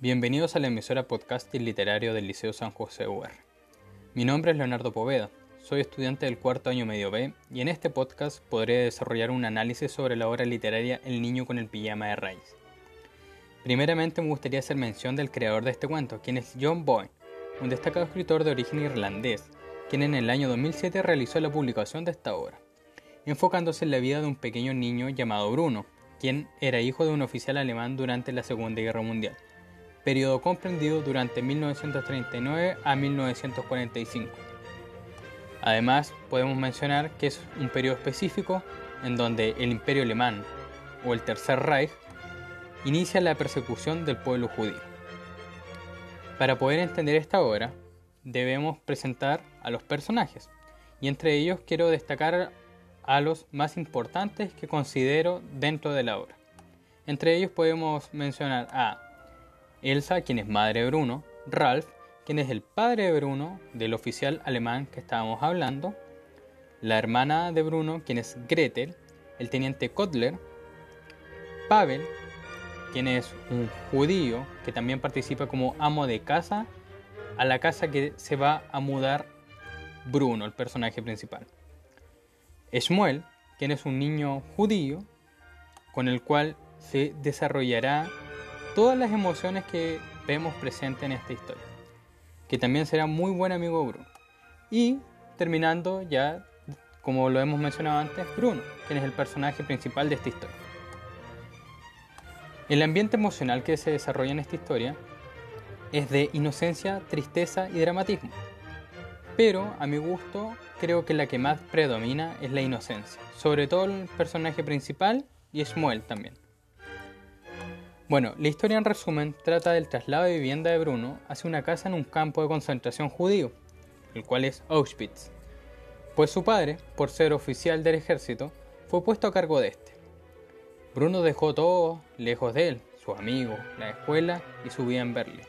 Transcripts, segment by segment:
Bienvenidos a la emisora podcast literario del Liceo San José UR. Mi nombre es Leonardo Poveda, soy estudiante del cuarto año medio B y en este podcast podré desarrollar un análisis sobre la obra literaria El niño con el pijama de raíz. Primeramente me gustaría hacer mención del creador de este cuento, quien es John Boyne, un destacado escritor de origen irlandés, quien en el año 2007 realizó la publicación de esta obra, enfocándose en la vida de un pequeño niño llamado Bruno, quien era hijo de un oficial alemán durante la Segunda Guerra Mundial periodo comprendido durante 1939 a 1945. Además, podemos mencionar que es un periodo específico en donde el Imperio Alemán o el Tercer Reich inicia la persecución del pueblo judío. Para poder entender esta obra, debemos presentar a los personajes, y entre ellos quiero destacar a los más importantes que considero dentro de la obra. Entre ellos podemos mencionar a Elsa, quien es madre de Bruno, Ralph, quien es el padre de Bruno, del oficial alemán que estábamos hablando, la hermana de Bruno, quien es Gretel, el teniente Kotler, Pavel, quien es un judío que también participa como amo de casa a la casa que se va a mudar Bruno, el personaje principal. Shmuel, quien es un niño judío con el cual se desarrollará todas las emociones que vemos presentes en esta historia, que también será muy buen amigo Bruno. Y terminando ya, como lo hemos mencionado antes, Bruno, quien es el personaje principal de esta historia. El ambiente emocional que se desarrolla en esta historia es de inocencia, tristeza y dramatismo. Pero a mi gusto creo que la que más predomina es la inocencia, sobre todo el personaje principal y Shmuel también. Bueno, la historia en resumen trata del traslado de vivienda de Bruno hacia una casa en un campo de concentración judío, el cual es Auschwitz, pues su padre, por ser oficial del ejército, fue puesto a cargo de este. Bruno dejó todo lejos de él, sus amigos, la escuela y su vida en Berlín.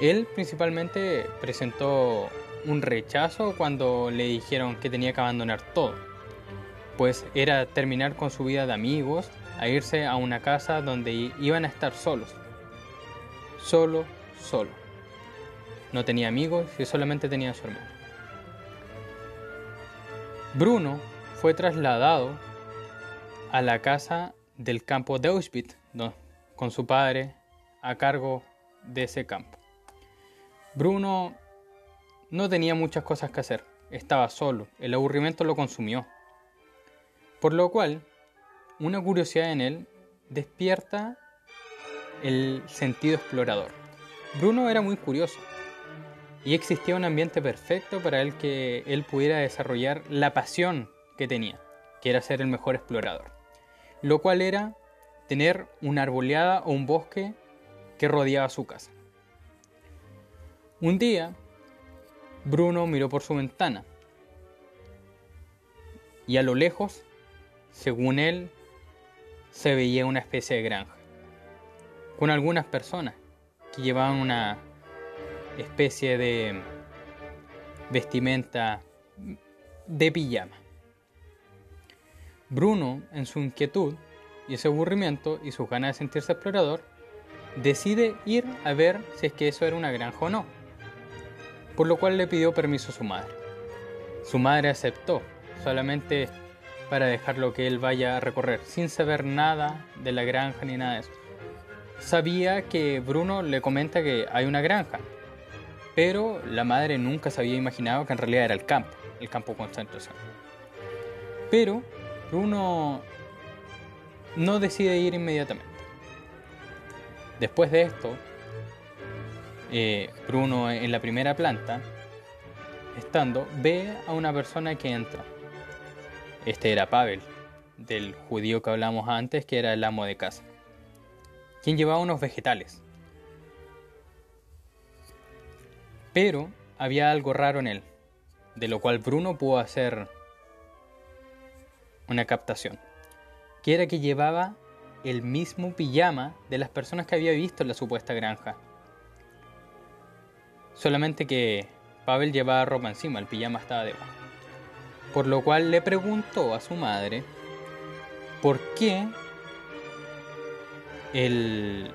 Él principalmente presentó un rechazo cuando le dijeron que tenía que abandonar todo, pues era terminar con su vida de amigos a irse a una casa donde iban a estar solos. Solo, solo. No tenía amigos y solamente tenía a su hermano. Bruno fue trasladado a la casa del campo de Auschwitz con su padre a cargo de ese campo. Bruno no tenía muchas cosas que hacer, estaba solo, el aburrimiento lo consumió. Por lo cual una curiosidad en él despierta el sentido explorador. Bruno era muy curioso y existía un ambiente perfecto para él que él pudiera desarrollar la pasión que tenía, que era ser el mejor explorador. Lo cual era tener una arboleada o un bosque que rodeaba su casa. Un día, Bruno miró por su ventana y a lo lejos, según él, se veía una especie de granja, con algunas personas que llevaban una especie de vestimenta de pijama. Bruno, en su inquietud y ese aburrimiento y sus ganas de sentirse explorador, decide ir a ver si es que eso era una granja o no, por lo cual le pidió permiso a su madre. Su madre aceptó, solamente para dejarlo que él vaya a recorrer, sin saber nada de la granja ni nada de eso. Sabía que Bruno le comenta que hay una granja, pero la madre nunca se había imaginado que en realidad era el campo, el campo concentración. Pero Bruno no decide ir inmediatamente. Después de esto, eh, Bruno en la primera planta, estando, ve a una persona que entra este era Pavel, del judío que hablamos antes, que era el amo de casa, quien llevaba unos vegetales. Pero había algo raro en él, de lo cual Bruno pudo hacer una captación, que era que llevaba el mismo pijama de las personas que había visto en la supuesta granja. Solamente que Pavel llevaba ropa encima, el pijama estaba debajo por lo cual le preguntó a su madre por qué el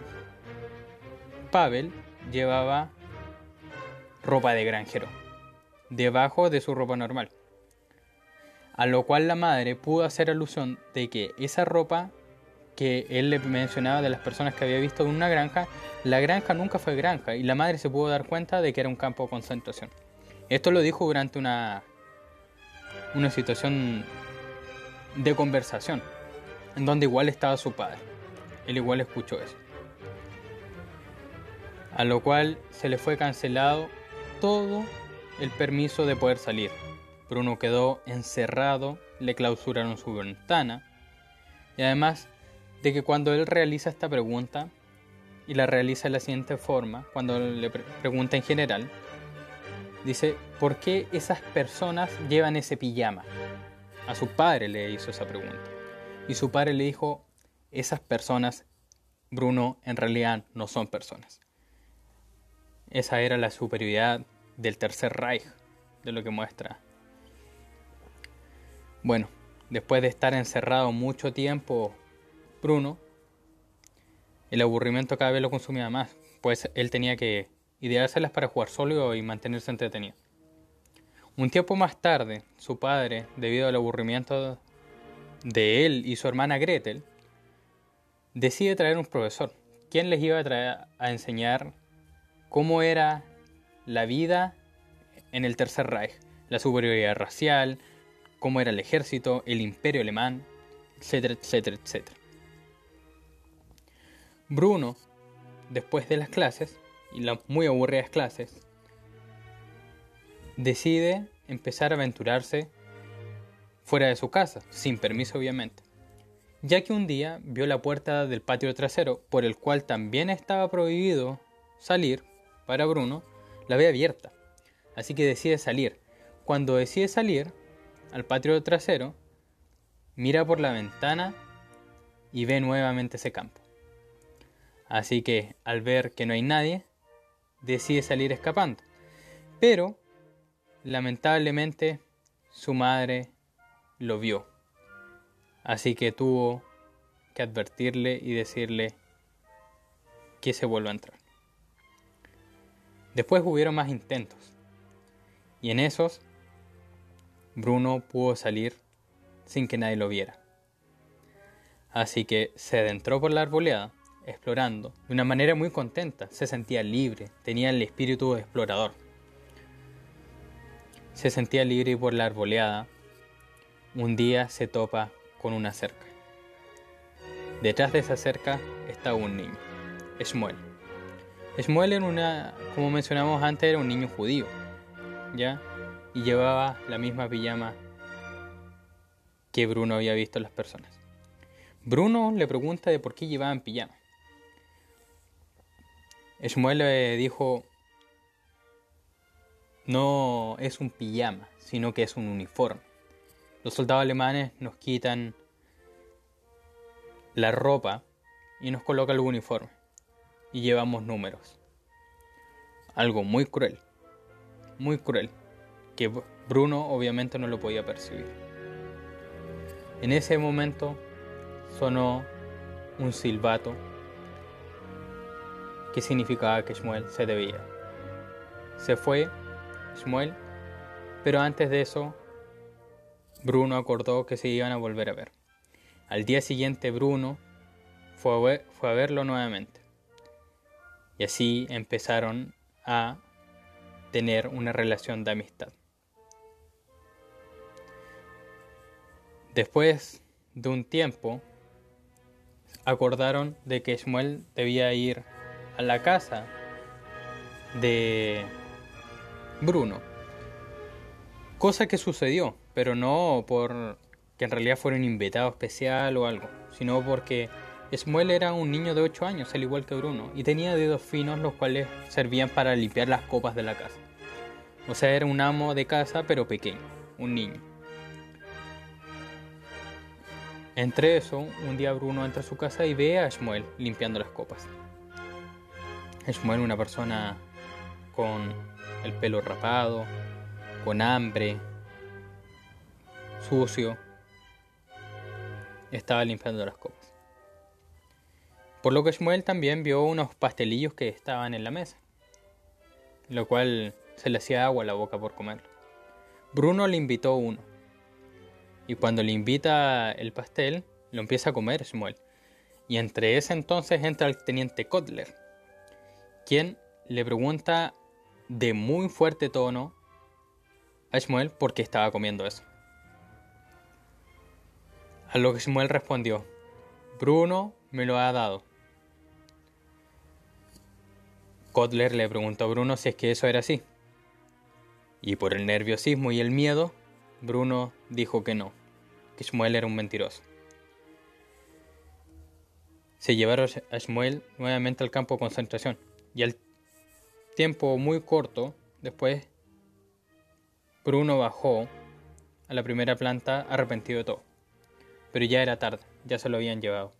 Pavel llevaba ropa de granjero, debajo de su ropa normal. A lo cual la madre pudo hacer alusión de que esa ropa que él le mencionaba de las personas que había visto en una granja, la granja nunca fue granja y la madre se pudo dar cuenta de que era un campo de concentración. Esto lo dijo durante una, una situación de conversación, en donde igual estaba su padre. Él igual escuchó eso. A lo cual se le fue cancelado todo el permiso de poder salir. Bruno quedó encerrado, le clausuraron su ventana y además de que cuando él realiza esta pregunta y la realiza de la siguiente forma, cuando le pregunta en general, dice, ¿por qué esas personas llevan ese pijama? A su padre le hizo esa pregunta. Y su padre le dijo, esas personas, Bruno, en realidad no son personas. Esa era la superioridad del Tercer Reich, de lo que muestra. Bueno, después de estar encerrado mucho tiempo, Bruno, el aburrimiento cada vez lo consumía más, pues él tenía que ideárselas para jugar solo y mantenerse entretenido. Un tiempo más tarde, su padre, debido al aburrimiento de él y su hermana Gretel, decide traer un profesor, quien les iba a, traer, a enseñar cómo era la vida en el Tercer Reich, la superioridad racial, cómo era el ejército, el imperio alemán, etcétera, etcétera, etcétera. Bruno, después de las clases, y las muy aburridas clases, decide empezar a aventurarse fuera de su casa, sin permiso obviamente, ya que un día vio la puerta del patio trasero, por el cual también estaba prohibido salir para Bruno, la ve abierta, así que decide salir. Cuando decide salir al patio trasero, mira por la ventana y ve nuevamente ese campo. Así que al ver que no hay nadie, decide salir escapando. Pero Lamentablemente, su madre lo vio. Así que tuvo que advertirle y decirle que se vuelva a entrar. Después hubieron más intentos. Y en esos, Bruno pudo salir sin que nadie lo viera. Así que se adentró por la arboleada, explorando, de una manera muy contenta. Se sentía libre, tenía el espíritu explorador. Se sentía libre por la arboleada. Un día se topa con una cerca. Detrás de esa cerca estaba un niño, Shmuel. Shmuel era una, como mencionamos antes, era un niño judío, ¿ya? Y llevaba la misma pijama que Bruno había visto en las personas. Bruno le pregunta de por qué llevaban pijama. Shmuel le dijo, no es un pijama, sino que es un uniforme. Los soldados alemanes nos quitan la ropa y nos colocan el uniforme y llevamos números. Algo muy cruel, muy cruel, que Bruno obviamente no lo podía percibir. En ese momento sonó un silbato que significaba que Shmuel se debía. Se fue Shmuel, pero antes de eso, Bruno acordó que se iban a volver a ver. Al día siguiente Bruno fue a, verlo nuevamente. Y así empezaron a tener una relación de amistad. Después de un tiempo, acordaron de que Shmuel debía ir a la casa de Bruno. Cosa que sucedió, pero no por que en realidad fuera un invitado especial o algo, sino porque Smuel era un niño de 8 años, al igual que Bruno, y tenía dedos finos los cuales servían para limpiar las copas de la casa. O sea, era un amo de casa, pero pequeño, un niño. Entre eso, un día Bruno entra a su casa y ve a Shmuel limpiando las copas. Shmuel, una persona con el pelo rapado, con hambre, sucio. Estaba limpiando las copas. Por lo que Shmuel también vio unos pastelillos que estaban en la mesa, lo cual se le hacía agua a la boca por comerlo. Bruno le invitó uno, y cuando le invita el pastel, lo empieza a comer Shmuel. Y entre ese entonces entra el teniente Kotler, quien le pregunta de muy fuerte tono a Shmuel por qué estaba comiendo eso. A lo que Shmuel respondió, Bruno me lo ha dado. Kotler le preguntó a Bruno si es que eso era así. Y por el nerviosismo y el miedo, Bruno dijo que no, que Shmuel era un mentiroso. Se llevaron a Shmuel nuevamente al campo de concentración y al tiempo muy corto después, Bruno bajó a la primera planta arrepentido de todo. Pero ya era tarde, ya se lo habían llevado.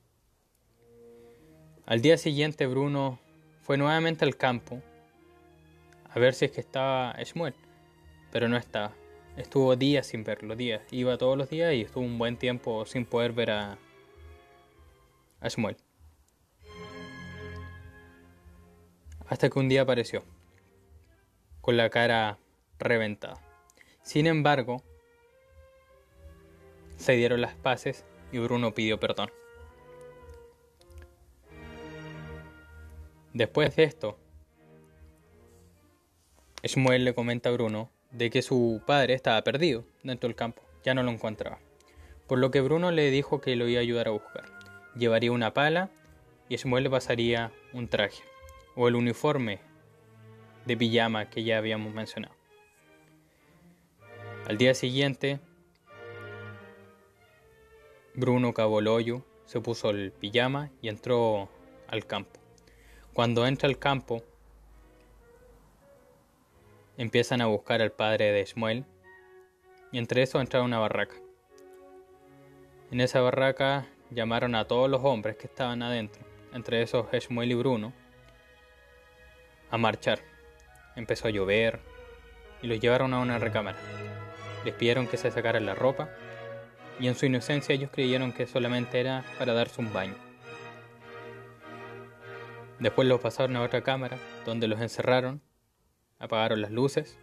Al día siguiente Bruno fue nuevamente al campo a ver si es que estaba Shmuel, pero no estaba. Estuvo días sin verlo, días. Iba todos los días y estuvo un buen tiempo sin poder ver a, a Shmuel. Hasta que un día apareció, con la cara reventada. Sin embargo, se dieron las paces y Bruno pidió perdón. Después de esto, Shmuel le comenta a Bruno de que su padre estaba perdido dentro del campo, ya no lo encontraba. Por lo que Bruno le dijo que lo iba a ayudar a buscar. Llevaría una pala y Shmuel le pasaría un traje o el uniforme de pijama que ya habíamos mencionado. Al día siguiente, Bruno hoyo, se puso el pijama y entró al campo. Cuando entra al campo, empiezan a buscar al padre de Shmuel y entre eso entra una barraca. En esa barraca llamaron a todos los hombres que estaban adentro, entre esos Shmuel y Bruno, a marchar. Empezó a llover y los llevaron a una recámara. Les pidieron que se sacaran la ropa y en su inocencia ellos creyeron que solamente era para darse un baño. Después los pasaron a otra cámara, donde los encerraron, apagaron las luces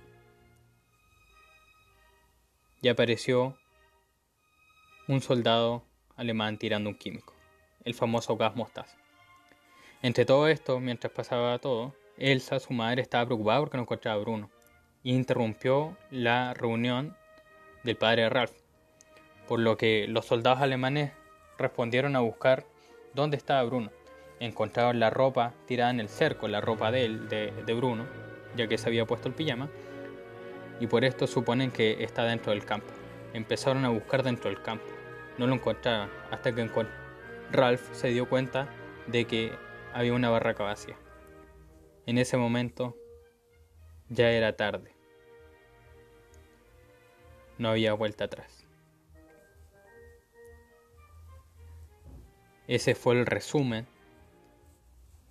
y apareció un soldado alemán tirando un químico, el famoso gas mostaza. Entre todo esto, mientras pasaba todo, Elsa, su madre, estaba preocupada porque no encontraba a Bruno y interrumpió la reunión del padre de Ralph, por lo que los soldados alemanes respondieron a buscar dónde estaba Bruno encontraron la ropa tirada en el cerco, la ropa de él, de, Bruno, ya que se había puesto el pijama, y por esto suponen que está dentro del campo. Empezaron a buscar dentro del campo, no lo encontraron, hasta que Ralph se dio cuenta de que había una barraca vacía. En ese momento ya era tarde. No había vuelta atrás. Ese fue el resumen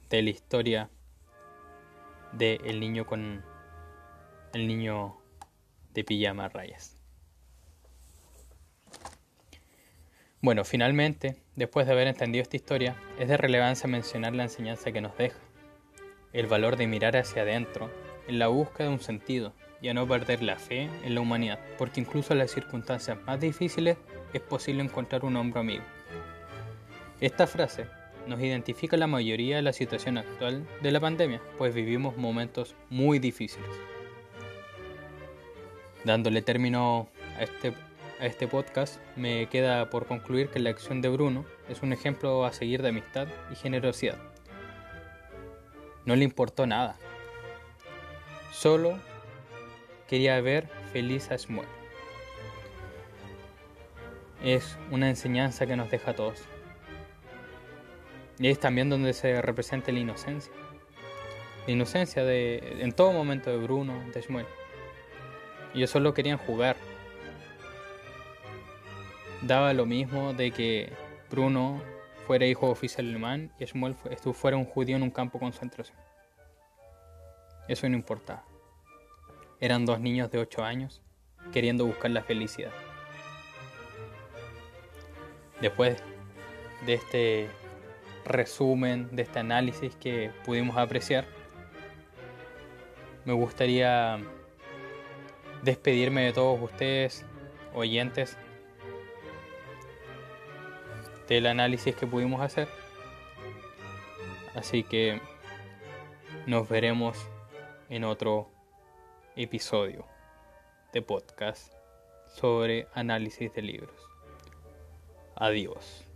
de la historia de el niño con el niño de pijama rayas. Bueno, finalmente, después de haber entendido esta historia, es de relevancia mencionar la enseñanza que nos deja, el valor de mirar hacia adentro en la búsqueda de un sentido y a no perder la fe en la humanidad, porque incluso en las circunstancias más difíciles es posible encontrar un hombro amigo. Esta frase nos identifica la mayoría de la situación actual de la pandemia, pues vivimos momentos muy difíciles. Dándole término a este, a este podcast, me queda por concluir que la acción de Bruno es un ejemplo a seguir de amistad y generosidad. No le importó nada, solo quería ver feliz a Shmuel. Es una enseñanza que nos deja a todos. Y es también donde se representa la inocencia. La inocencia de, en todo momento de Bruno, de Shmuel. Ellos solo querían jugar. Daba lo mismo de que Bruno fuera hijo oficial alemán y Shmuel fuera un judío en un campo de concentración. Eso no importaba. Eran dos niños de 8 años queriendo buscar la felicidad. Después de este resumen de este análisis que pudimos apreciar. Me gustaría despedirme de todos ustedes, oyentes, del análisis que pudimos hacer. Así que nos veremos en otro episodio de podcast sobre análisis de libros. Adiós.